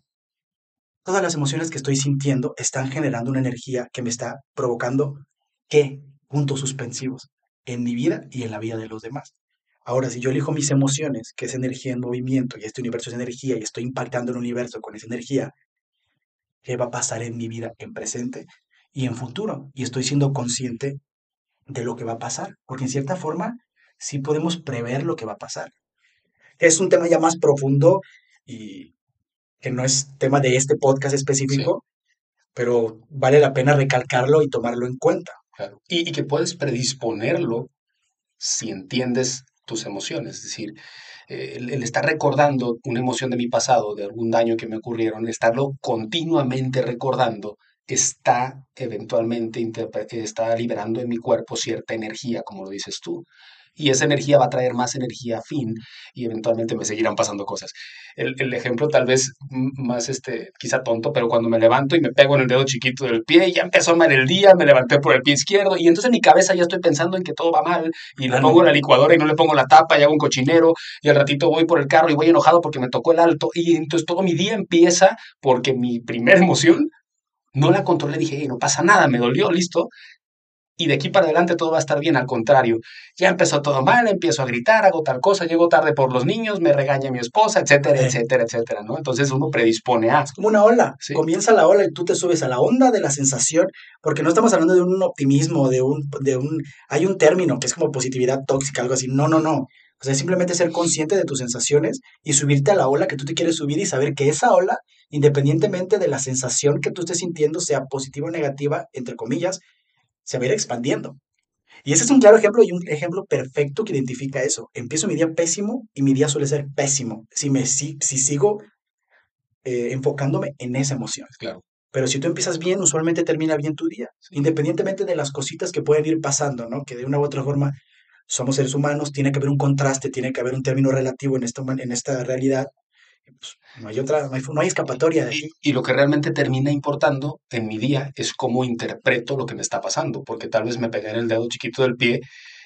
Todas las emociones que estoy sintiendo están generando una energía que me está provocando qué? Puntos suspensivos en mi vida y en la vida de los demás. Ahora, si yo elijo mis emociones, que es energía en movimiento, y este universo es energía, y estoy impactando el universo con esa energía, ¿qué va a pasar en mi vida en presente y en futuro? Y estoy siendo consciente de lo que va a pasar, porque en cierta forma sí podemos prever lo que va a pasar. Es un tema ya más profundo y que no es tema de este podcast específico, pero vale la pena recalcarlo y tomarlo en cuenta. Y, y, que puedes predisponerlo si entiendes tus emociones, es decir, eh, el, estar recordando una emoción de mi pasado, de algún daño que me ocurrieron, estarlo continuamente recordando, está eventualmente está liberando en mi cuerpo cierta energía, como lo dices tú y esa energía va a traer más energía fin y eventualmente me seguirán pasando cosas. El, el, ejemplo tal vez más, este, quizá tonto, pero cuando me levanto y me pego en el dedo chiquito del pie y ya empezó mal el día, me levanté por el pie izquierdo y entonces en mi cabeza ya estoy pensando en que todo va mal y le pongo la licuadora y no le pongo la tapa y hago un cochinero y al ratito voy por el carro y voy enojado porque me tocó el alto y entonces todo mi día empieza porque mi primera emoción no la controlé, dije, no pasa nada, me dolió, listo, y de aquí para adelante todo va a estar bien. Al contrario, ya empezó todo mal, empiezo a gritar, hago tal cosa, llego tarde por los niños, me regaña mi esposa, etcétera, etcétera, etcétera, ¿no? Entonces uno predispone a. Es como una ola. Comienza la ola y tú te subes a la onda de la sensación, porque no estamos hablando de un optimismo, de un, de un. Hay un término que es como positividad tóxica, algo así. No, no, no. O sea, simplemente ser consciente de tus sensaciones y subirte a la ola que tú te quieres subir y saber que esa ola, independientemente de la sensación que tú estés sintiendo, sea positiva o negativa, entre comillas, se va a ir expandiendo. Y ese es un claro ejemplo y un ejemplo perfecto que identifica eso. Empiezo mi día pésimo y mi día suele ser pésimo si, me, si, si sigo eh, enfocándome en esa emoción. Claro. Pero si tú empiezas bien, usualmente termina bien tu día, independientemente de las cositas que pueden ir pasando, ¿no? Que de una u otra forma somos seres humanos, tiene que haber un contraste, tiene que haber un término relativo en esta, en esta realidad pues, no hay otra, no hay, escapatoria de aquí. Y, lo que realmente termina importando en mi día es cómo interpreto lo que me está pasando, porque tal vez me pegué en el dedo chiquito del pie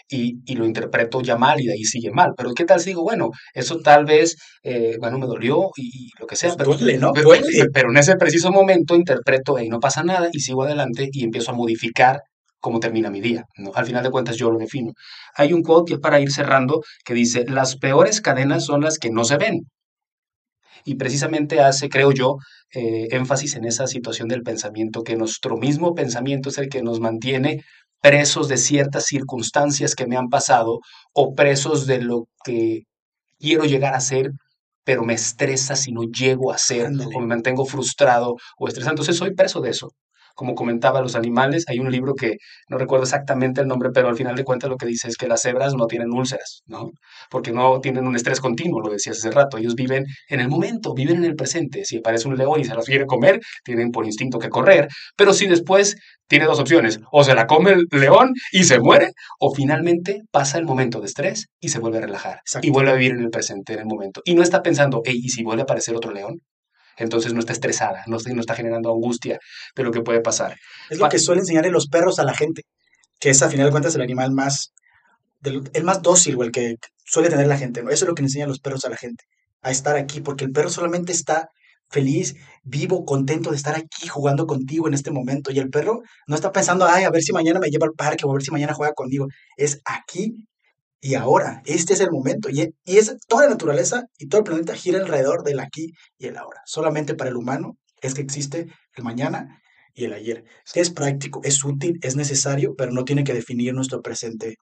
y, y, lo interpreto ya mal y de ahí sigue mal. Pero ¿qué tal si digo, bueno, eso tal vez, eh, bueno, me dolió y, lo que sea, pues pero, duele, ¿no? Pero, pero, en ese preciso momento interpreto, y no pasa nada y sigo adelante y empiezo a modificar cómo termina mi día. ¿no? Al final de cuentas yo lo defino. Hay un quote que para ir cerrando que dice, las peores cadenas son las que no se ven, y precisamente hace, creo yo, eh, énfasis en esa situación del pensamiento, que nuestro mismo pensamiento es el que nos mantiene presos de ciertas circunstancias que me han pasado o presos de lo que quiero llegar a ser, pero me estresa si no llego a ser o me mantengo frustrado o estresado. Entonces soy preso de eso como comentaba, los animales, hay un libro que no recuerdo exactamente el nombre, pero al final de cuentas lo que dice es que las cebras no tienen úlceras, ¿no? Porque no tienen un estrés continuo, lo decías hace rato, ellos viven en el momento, viven en el presente. Si aparece un león y se las quiere comer, tienen por instinto que correr, pero si después tiene dos opciones, o se la come el león y se muere, o finalmente pasa el momento de estrés y se vuelve a relajar y vuelve a vivir en el presente, en el momento. Y no está pensando, hey, ¿y si vuelve a aparecer otro león? Entonces no está estresada, no está, no está generando angustia de lo que puede pasar. Es lo que suelen enseñarle los perros a la gente, que es a final de cuentas el animal más, el más dócil o el que suele tener la gente. ¿no? Eso es lo que enseñan los perros a la gente, a estar aquí, porque el perro solamente está feliz, vivo, contento de estar aquí jugando contigo en este momento. Y el perro no está pensando, ay, a ver si mañana me lleva al parque o a ver si mañana juega conmigo. Es aquí y ahora. Este es el momento. Y, y es toda la naturaleza y todo el planeta gira alrededor del aquí y el ahora. Solamente para el humano es que existe el mañana y el ayer. Es práctico, es útil, es necesario, pero no tiene que definir nuestro presente,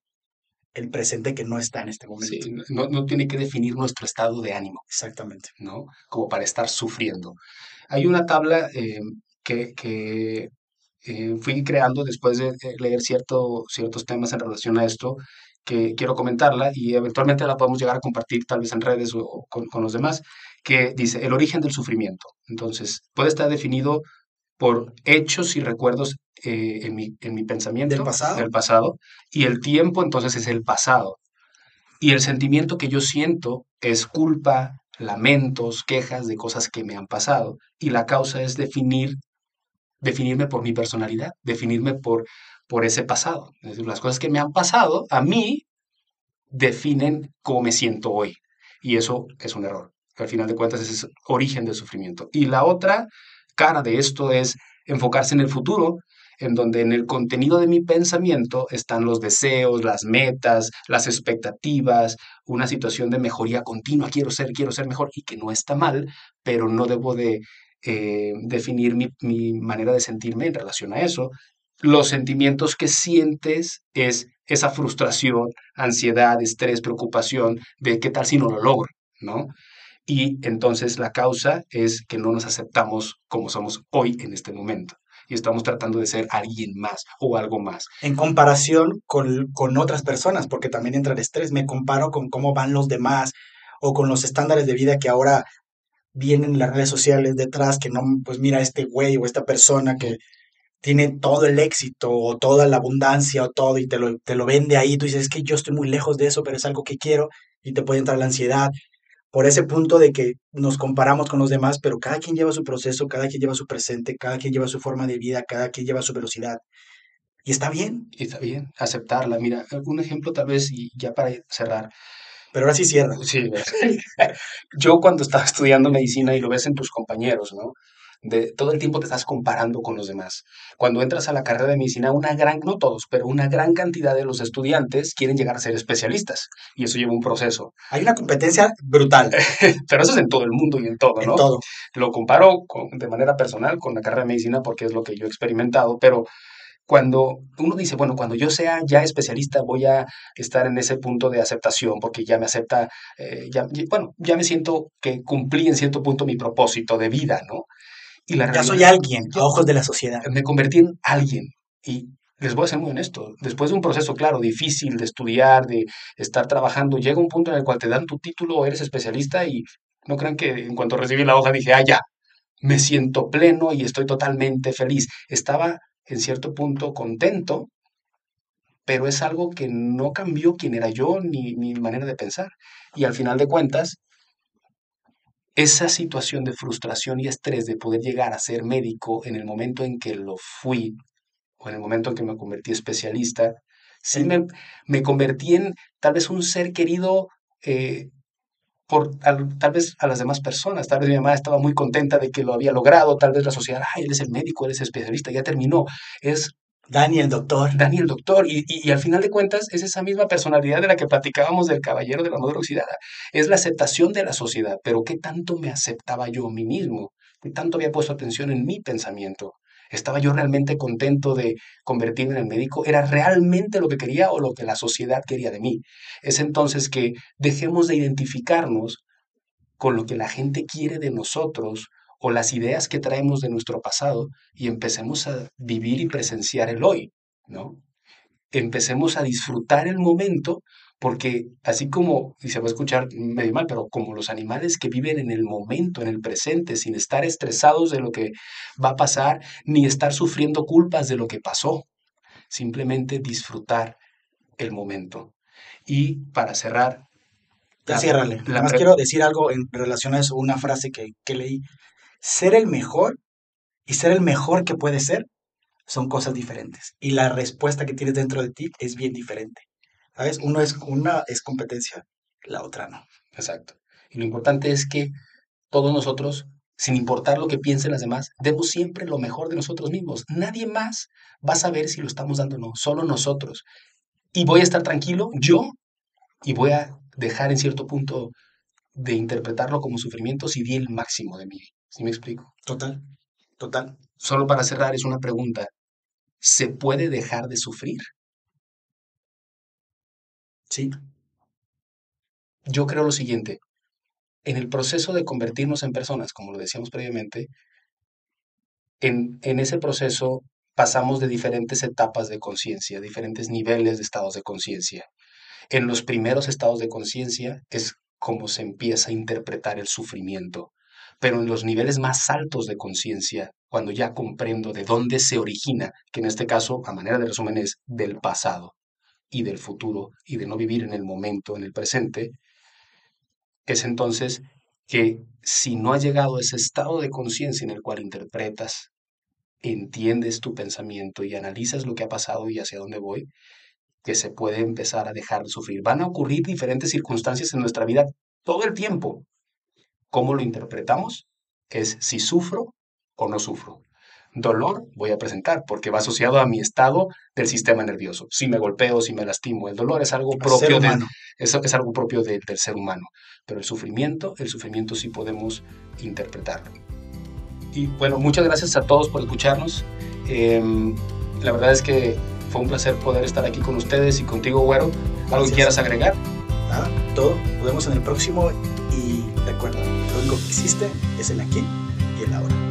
el presente que no está en este momento. Sí, no, no, tiene que definir nuestro estado de ánimo. Exactamente. ¿no? Como para estar sufriendo. Hay una tabla eh, que, que eh, fui creando después de leer cierto, ciertos temas en relación a esto, que quiero comentarla y eventualmente la podemos llegar a compartir tal vez en redes o, con, los demás, que dice el origen del sufrimiento. Entonces, puede estar definido por hechos y recuerdos eh, en, mi, en mi pensamiento del pasado. del pasado, y el tiempo entonces es el pasado. Y el sentimiento que yo siento es culpa, lamentos, quejas de cosas que me han pasado. Y la causa es definir, definirme por mi personalidad, definirme por, por ese pasado. Es decir, las cosas que me han pasado a mí definen cómo me siento hoy. Y eso es un error. Al final de cuentas, ese es el origen del sufrimiento. Y la otra cara de esto es enfocarse en el futuro, en donde en el contenido de mi pensamiento están los deseos, las metas, las expectativas, una situación de mejoría continua, quiero ser, quiero ser mejor, y que no está mal, pero no debo de eh, definir mi, mi manera de sentirme en relación a eso. Los sentimientos que sientes es esa frustración, ansiedad, estrés, preocupación de qué tal si no lo logro, ¿no? Y entonces la causa es que no nos aceptamos como somos hoy en este momento y estamos tratando de ser alguien más o algo más. En comparación con, con otras personas, porque también entra el estrés, me comparo con cómo van los demás o con los estándares de vida que ahora vienen las redes sociales detrás, que no, pues mira este güey o esta persona que tiene todo el éxito o toda la abundancia o todo y te lo, te lo vende ahí, tú dices, es que yo estoy muy lejos de eso, pero es algo que quiero y te puede entrar la ansiedad por ese punto de que nos comparamos con los demás, pero cada quien lleva su proceso, cada quien lleva su presente, cada quien lleva su forma de vida, cada quien lleva su velocidad. Y está bien. Y está bien, aceptarla. Mira, un ejemplo tal vez, y ya para cerrar. Pero ahora sí cierra. Sí, yo cuando estaba estudiando medicina y lo ves en tus compañeros, ¿no? De todo el tiempo te estás comparando con los demás. Cuando entras a la carrera de medicina, una gran, no todos, pero una gran cantidad de los estudiantes quieren llegar a ser especialistas y eso lleva un proceso. Hay una competencia brutal. pero eso es en todo el mundo y en todo, ¿no? En todo. Lo comparo de manera personal con la carrera de medicina porque es lo que yo he experimentado, pero cuando uno dice, bueno, cuando yo sea ya especialista voy a estar en ese punto de aceptación porque ya me acepta, eh, ya, bueno, ya me siento que cumplí en cierto punto mi propósito de vida, ¿no? Ya soy alguien, a ojos de la sociedad. Me convertí en alguien. Y les voy a ser muy honesto, después de un proceso, claro, difícil de estudiar, de estar trabajando, llega un punto en el cual te dan tu título, eres especialista y no crean que en cuanto recibí la hoja dije, ah, ya, me siento pleno y estoy totalmente feliz. Estaba en cierto punto contento, pero es algo que no cambió quién era yo ni mi manera de pensar. Y al final de cuentas, esa situación de frustración y estrés de poder llegar a ser médico en el momento en que lo fui, o en el momento en que me convertí especialista, sí me, me convertí en tal vez un ser querido eh, por tal vez a las demás personas. Tal vez mi mamá estaba muy contenta de que lo había logrado, tal vez la sociedad, ay, él es el médico, él es especialista, ya terminó. Es Dani el doctor. Dani el doctor. Y, y, al final de cuentas es esa misma personalidad de la que platicábamos del caballero de la madre oxidada. Es la aceptación de la sociedad. Pero ¿qué tanto me aceptaba yo a mí mismo? ¿Qué tanto había puesto atención en mi pensamiento? ¿Estaba yo realmente contento de convertirme en el médico? ¿Era realmente lo que quería o lo que la sociedad quería de mí? Es entonces que dejemos de identificarnos con lo que la gente quiere de nosotros o las ideas que traemos de nuestro pasado y empecemos a vivir y presenciar el hoy, ¿no? Empecemos a disfrutar el momento porque así como, y se va a escuchar medio mal, pero como los animales que viven en el momento, en el presente, sin estar estresados de lo que va a pasar, ni estar sufriendo culpas de lo que pasó, simplemente disfrutar el momento. Y para cerrar... Ya ciérrale. Además quiero decir algo en relación a eso, una frase que, que leí ser el mejor y ser el mejor que puedes ser son cosas diferentes. Y la respuesta que tienes dentro de ti es bien diferente. ¿Sabes? Uno es, una es competencia, la otra no. Exacto. Y lo importante es que todos nosotros, sin importar lo que piensen las demás, demos siempre lo mejor de nosotros mismos. Nadie más va a saber si lo estamos dando o no, solo nosotros. Y voy a estar tranquilo, yo, y voy a dejar en cierto punto de interpretarlo como sufrimiento si di el máximo de mí. ¿Sí me explico? Total, total. Solo para cerrar, es una pregunta. ¿Se puede dejar de sufrir? Sí. Yo creo lo siguiente. En el proceso de convertirnos en personas, como lo decíamos previamente, en, en ese proceso pasamos de diferentes etapas de conciencia, diferentes niveles de estados de conciencia. En los primeros estados de conciencia es como se empieza a interpretar el sufrimiento pero en los niveles más altos de conciencia, cuando ya comprendo de dónde se origina, que en este caso, a manera de resumen, es del pasado y del futuro y de no vivir en el momento, en el presente, es entonces que si no has llegado a ese estado de conciencia en el cual interpretas, entiendes tu pensamiento y analizas lo que ha pasado y hacia dónde voy, que se puede empezar a dejar de sufrir. Van a ocurrir diferentes circunstancias en nuestra vida todo el tiempo. ¿Cómo lo interpretamos? Es si sufro o no sufro. Dolor voy a presentar porque va asociado a mi estado del sistema nervioso. Si me golpeo, si me lastimo, el dolor es algo propio, de, es, es algo propio del ser humano. Pero el sufrimiento, el sufrimiento sí podemos interpretarlo. Y bueno, muchas gracias a todos por escucharnos. Em, la verdad es que fue un placer poder estar aquí con ustedes y contigo, Güero. ¿Algo que quieras agregar? Nada, todo. Nos vemos en el próximo recuerda, lo único que existe es el aquí y el ahora.